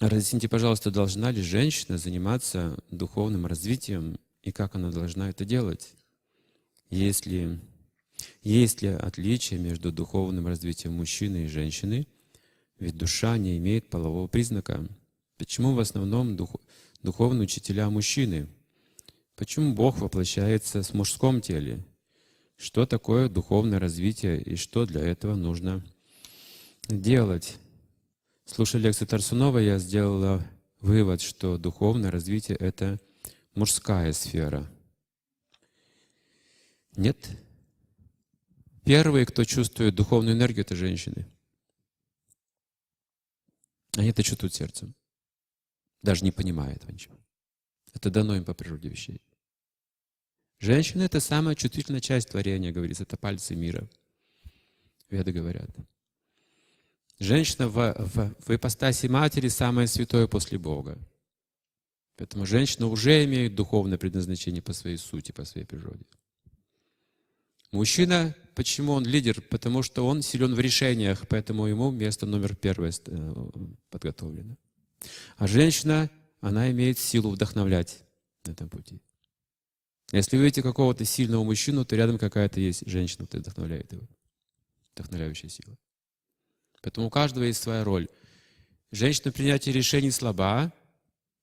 Разъясните, пожалуйста, должна ли женщина заниматься духовным развитием и как она должна это делать? Есть ли, есть ли отличие между духовным развитием мужчины и женщины? Ведь душа не имеет полового признака. Почему в основном дух, духовные учителя мужчины? Почему Бог воплощается в мужском теле? Что такое духовное развитие и что для этого нужно делать? Слушая лекцию Тарсунова, я сделала вывод, что духовное развитие — это мужская сфера. Нет. Первые, кто чувствует духовную энергию, это женщины. Они это чувствуют сердцем. Даже не понимая этого ничего. Это дано им по природе вещей. Женщина — это самая чувствительная часть творения, говорится. Это пальцы мира. Веды говорят. Женщина в, в, в ипостаси матери самое святое после Бога. Поэтому женщина уже имеет духовное предназначение по своей сути, по своей природе. Мужчина, почему он лидер? Потому что он силен в решениях, поэтому ему место номер первое э, подготовлено. А женщина, она имеет силу вдохновлять на этом пути. Если вы видите какого-то сильного мужчину, то рядом какая-то есть женщина, которая вдохновляет его. Вдохновляющая сила. Поэтому у каждого есть своя роль. Женщина в принятии решений слаба,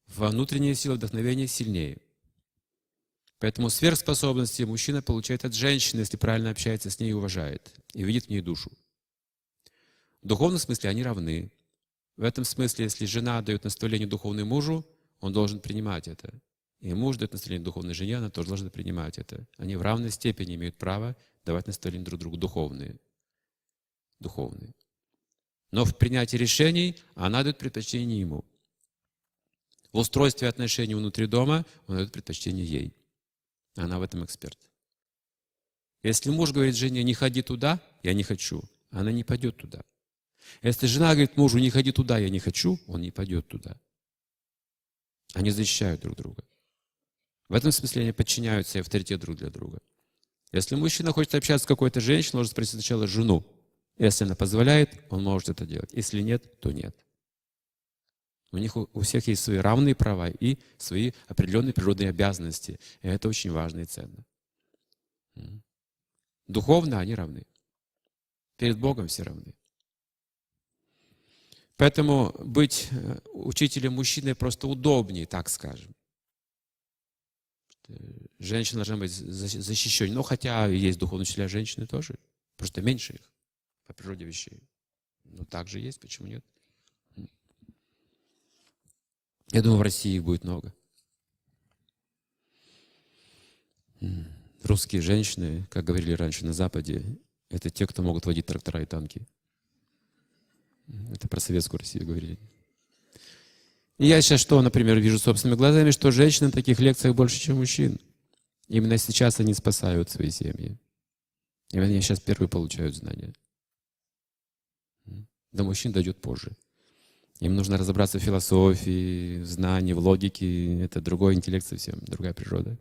внутренняя сила вдохновения сильнее. Поэтому сверхспособности мужчина получает от женщины, если правильно общается с ней и уважает, и видит в ней душу. В духовном смысле они равны. В этом смысле, если жена дает наставление духовному мужу, он должен принимать это. И муж дает наставление духовной жене, она тоже должна принимать это. Они в равной степени имеют право давать наставления друг другу духовные. Духовные. Но в принятии решений она дает предпочтение ему. В устройстве отношений внутри дома он дает предпочтение ей. Она в этом эксперт. Если муж говорит жене, не ходи туда, я не хочу, она не пойдет туда. Если жена говорит мужу, не ходи туда, я не хочу, он не пойдет туда. Они защищают друг друга. В этом смысле они подчиняются и авторитет друг для друга. Если мужчина хочет общаться с какой-то женщиной, нужно спросить сначала жену. Если она позволяет, он может это делать. Если нет, то нет. У них у всех есть свои равные права и свои определенные природные обязанности. И это очень важно и ценно. Духовно они равны. Перед Богом все равны. Поэтому быть э, учителем мужчины просто удобнее, так скажем. Женщина должна быть защищена. Но хотя есть духовные учителя женщины тоже. Просто меньше их по природе вещей. Но так же есть, почему нет? Я думаю, в России их будет много. Русские женщины, как говорили раньше на Западе, это те, кто могут водить трактора и танки. Это про советскую Россию говорили. И я сейчас что, например, вижу собственными глазами, что женщин на таких лекциях больше, чем мужчин. Именно сейчас они спасают свои семьи. И они сейчас первые получают знания. До мужчин дойдет позже. Им нужно разобраться в философии, в знании, в логике. Это другой интеллект совсем, другая природа.